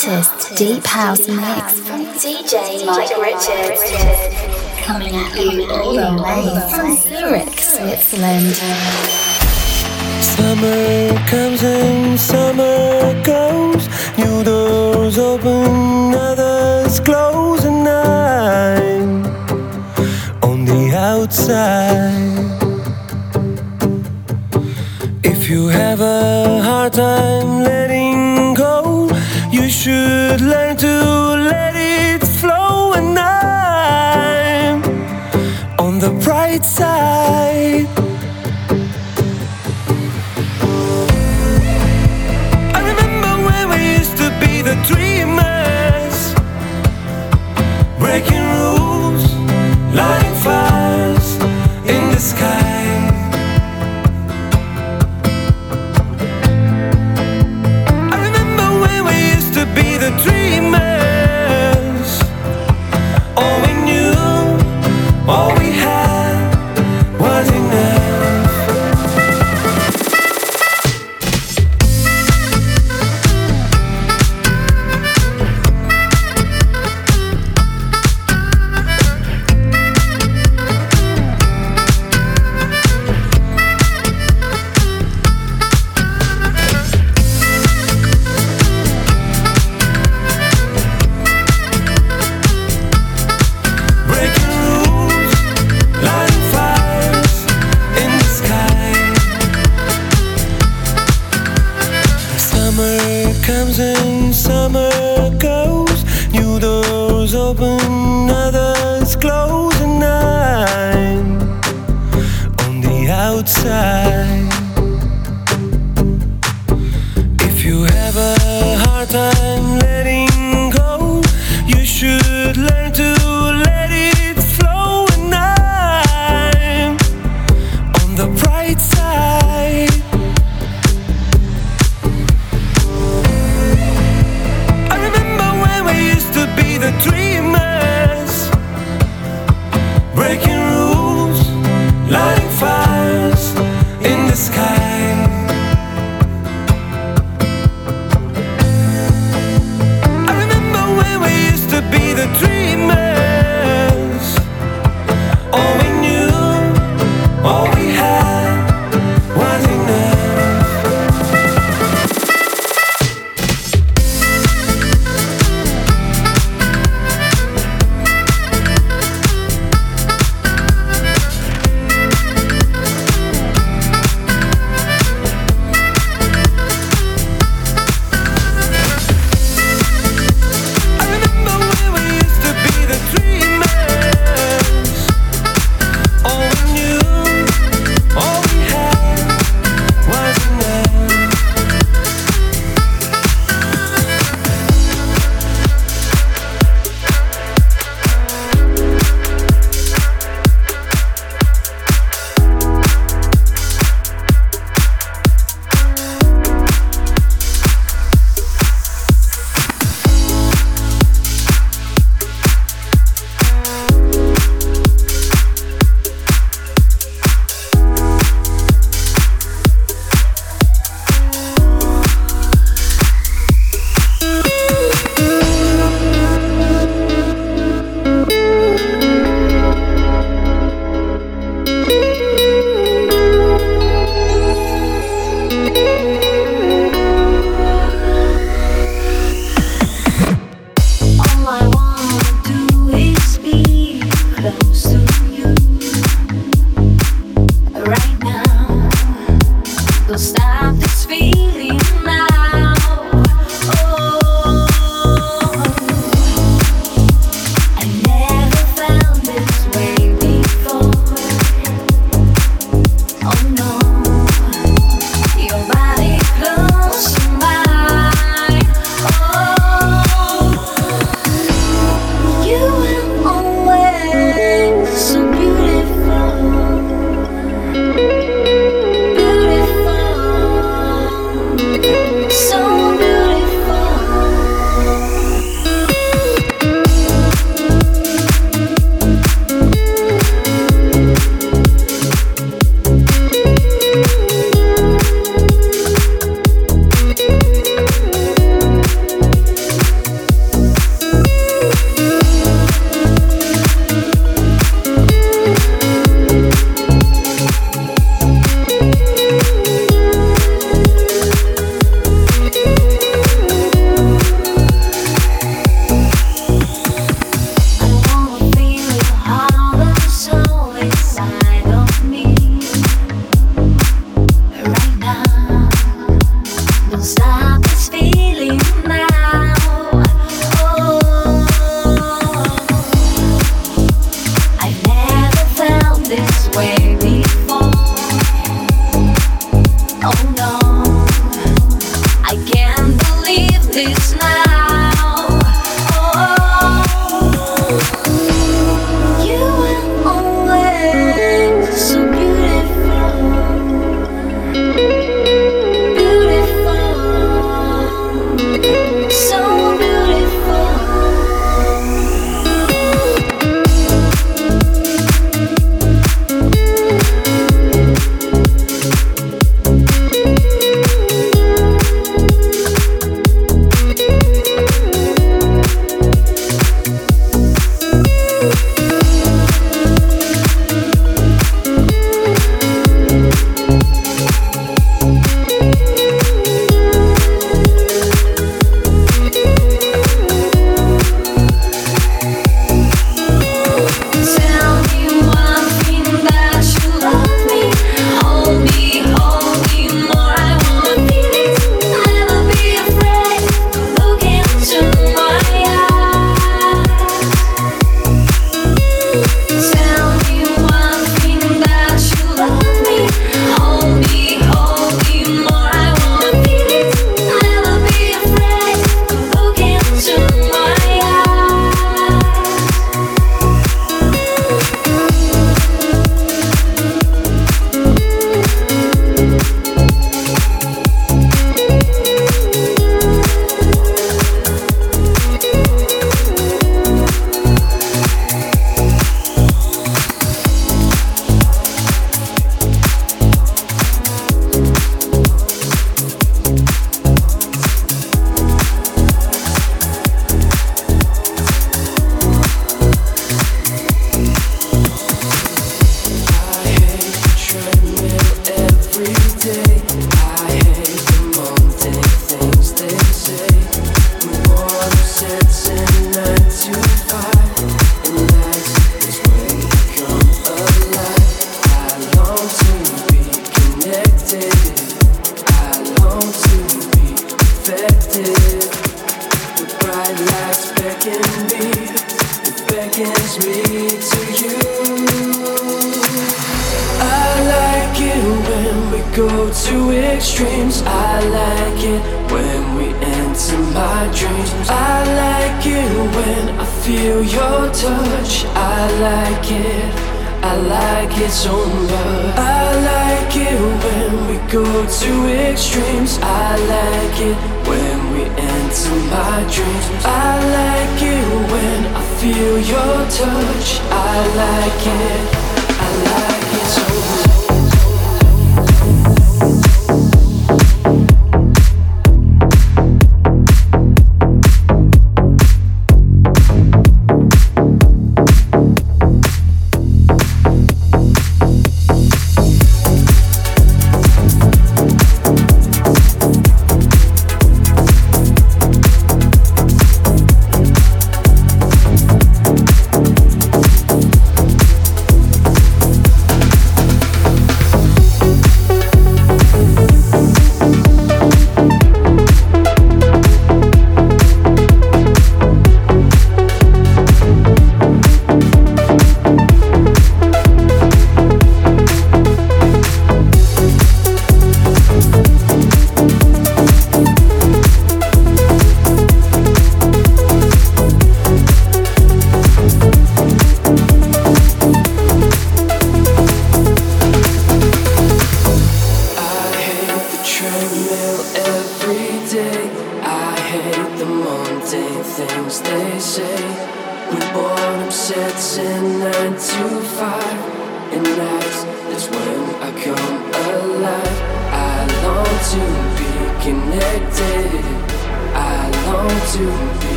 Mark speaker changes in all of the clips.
Speaker 1: deep house mix from DJ Mike Richards. Coming at you all the way from Zurich, Switzerland.
Speaker 2: Summer comes and summer goes. New doors open, others close, and I'm on the outside. If you have a hard time, let should learn to let it flow, and I'm on the bright side.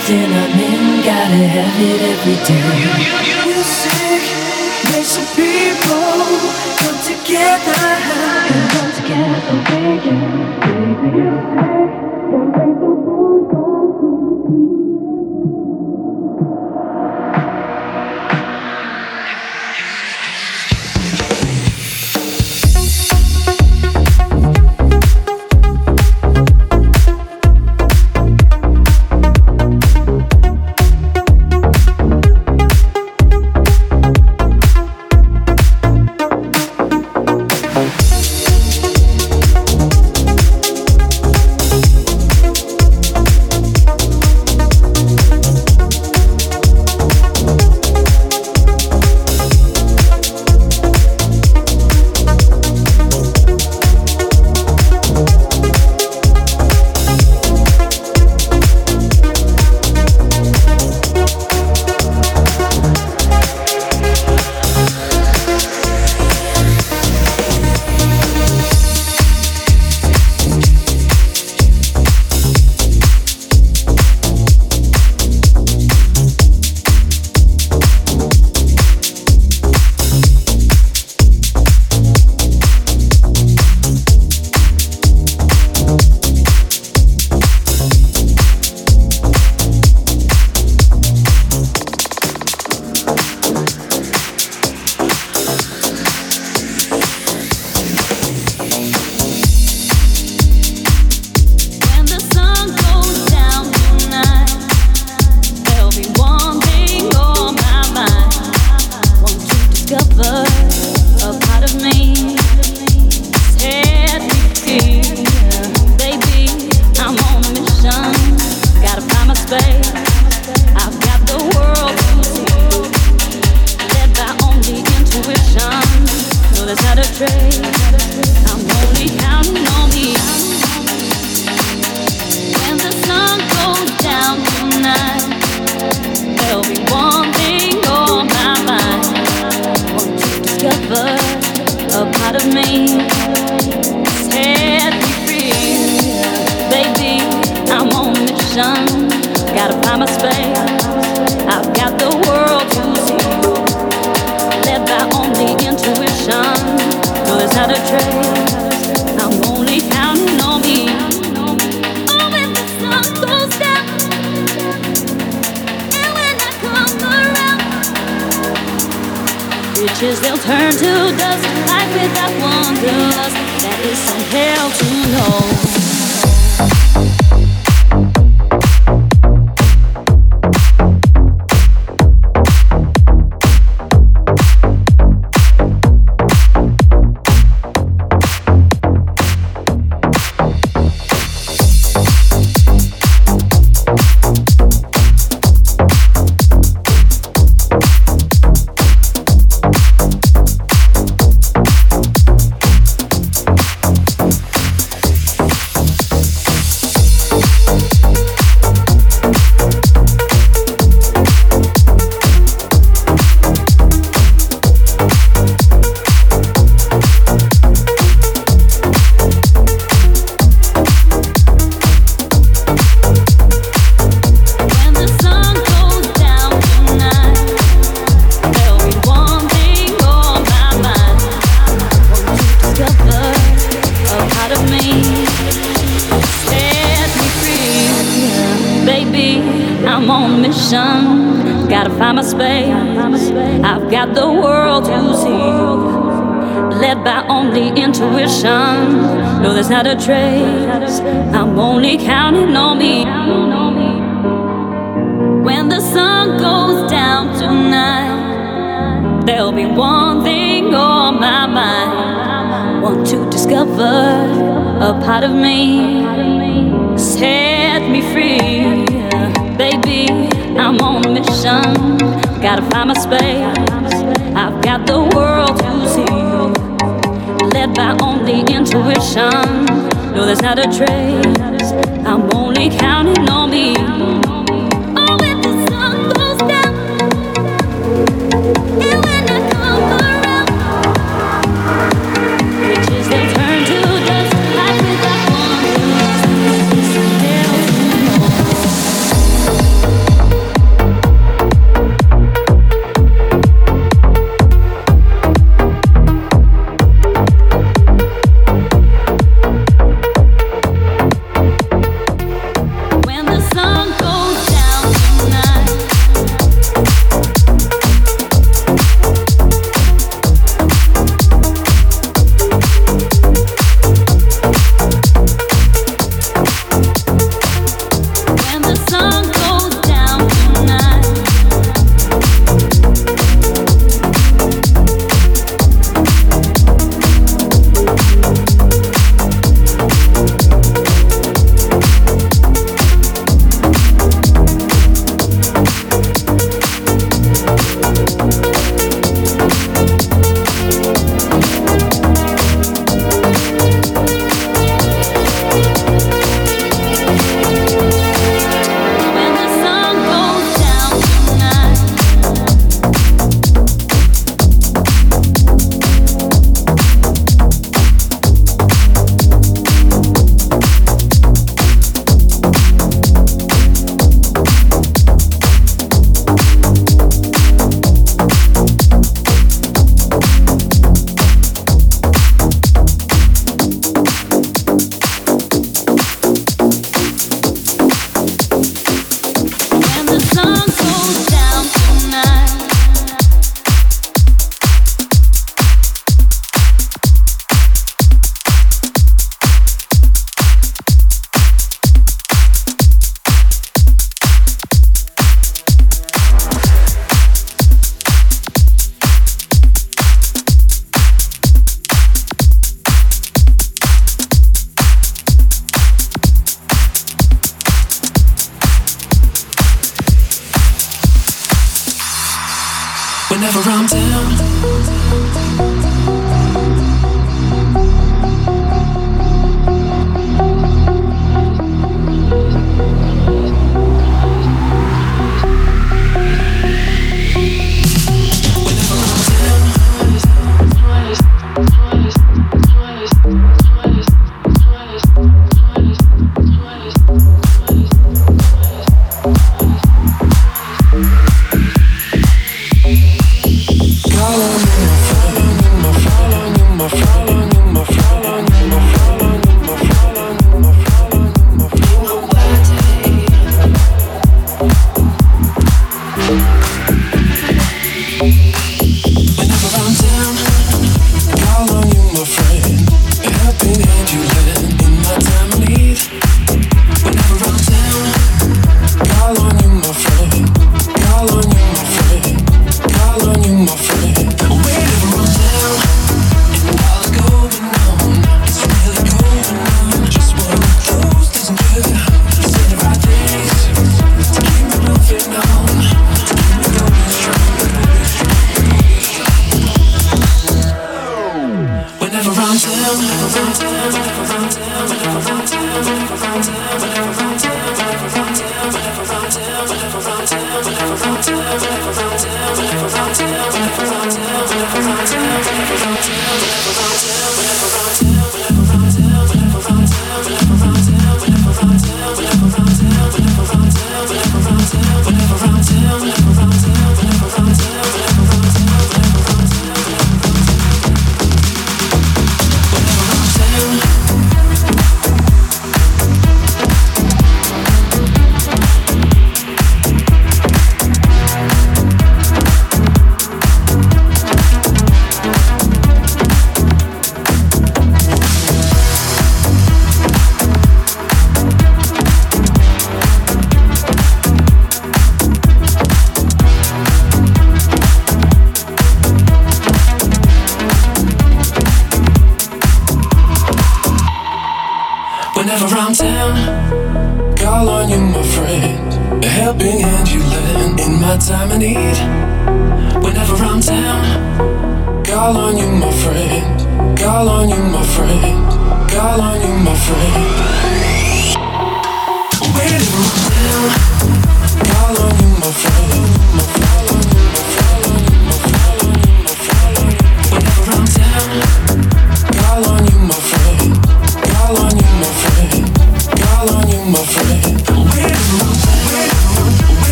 Speaker 2: everything I'm in, gotta have it every day. Music makes some people come
Speaker 3: together come together,
Speaker 4: baby, baby.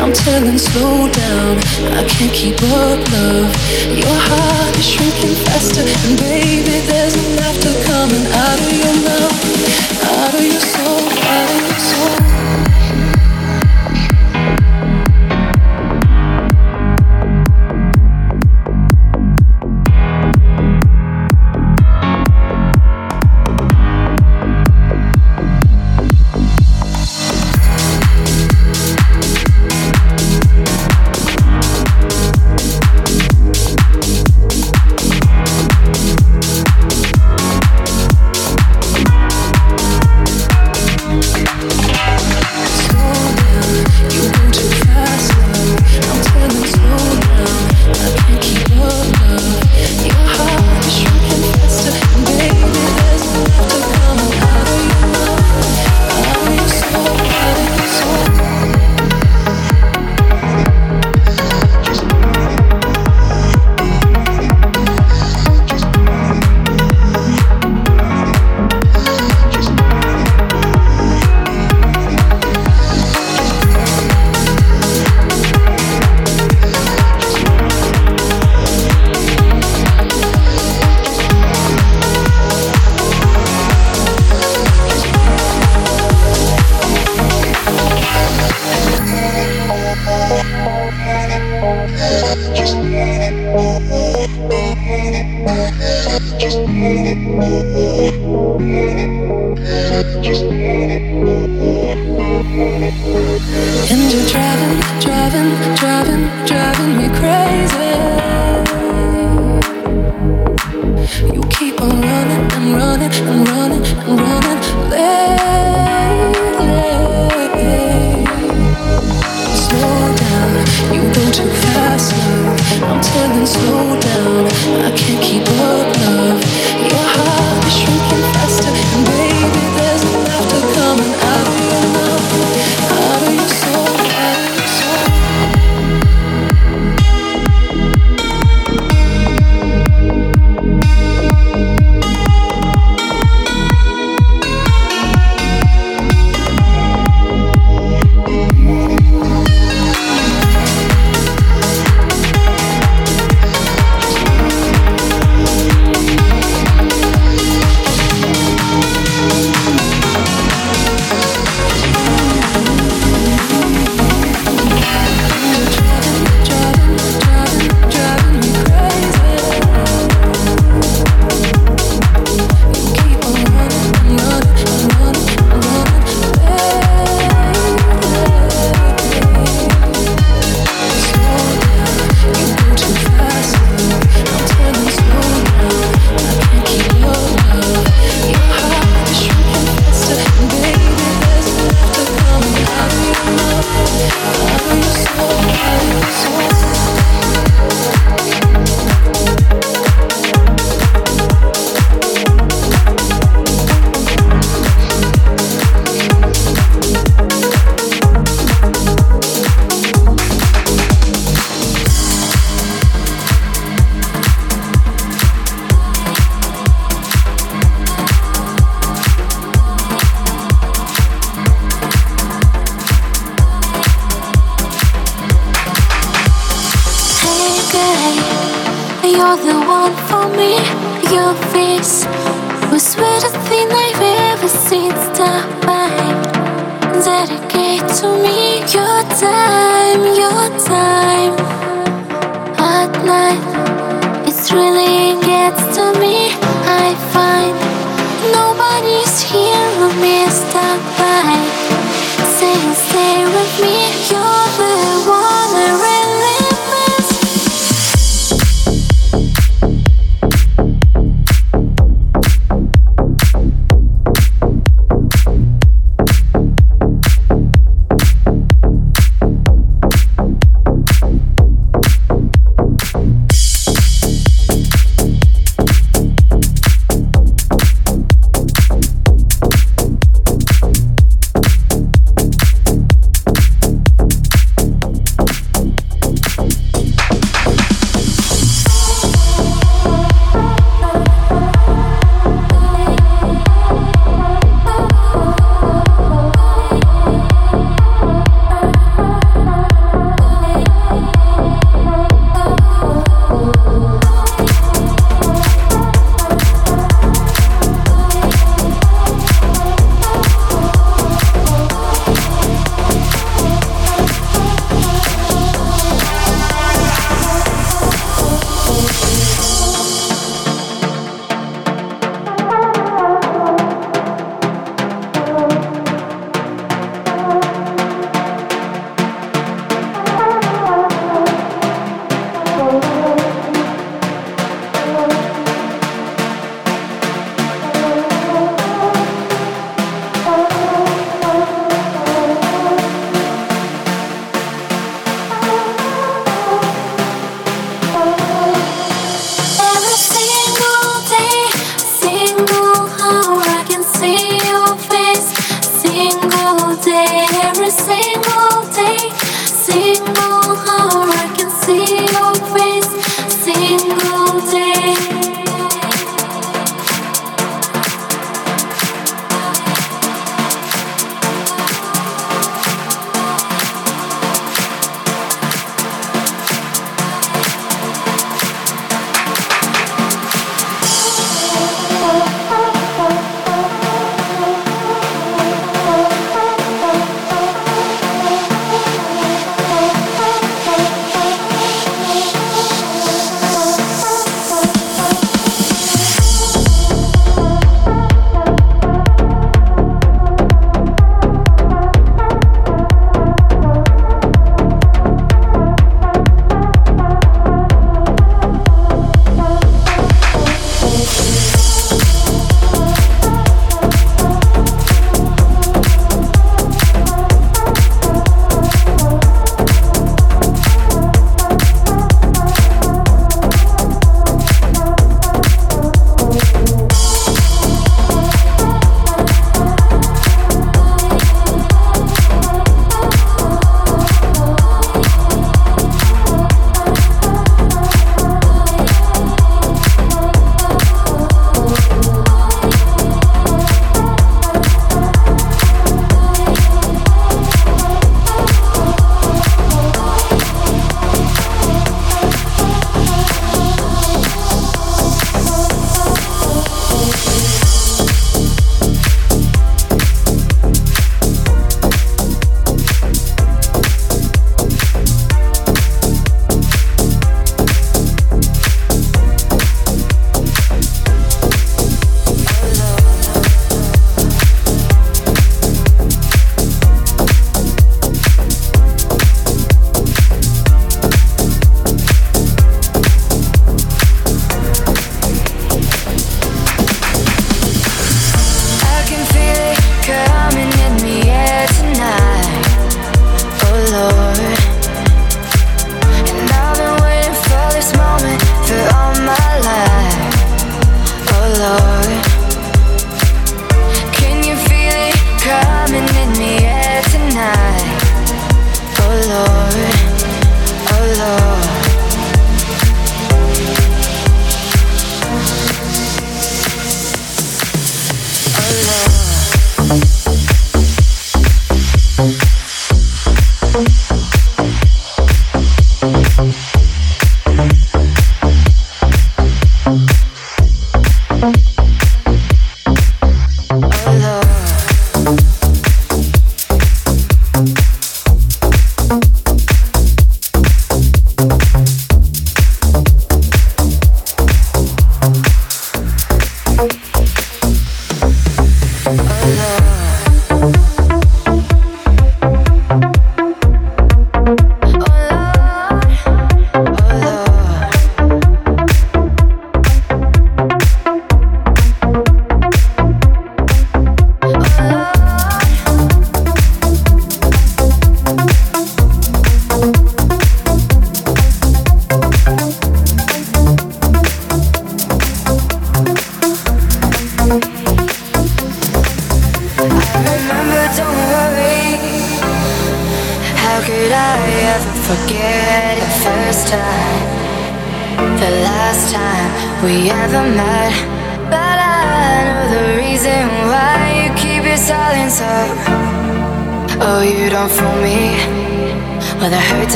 Speaker 4: I'm
Speaker 5: telling slow down, I can't keep up, love. Your heart is shrinking faster, and baby, there's an after coming out of your mouth, out of your soul, out of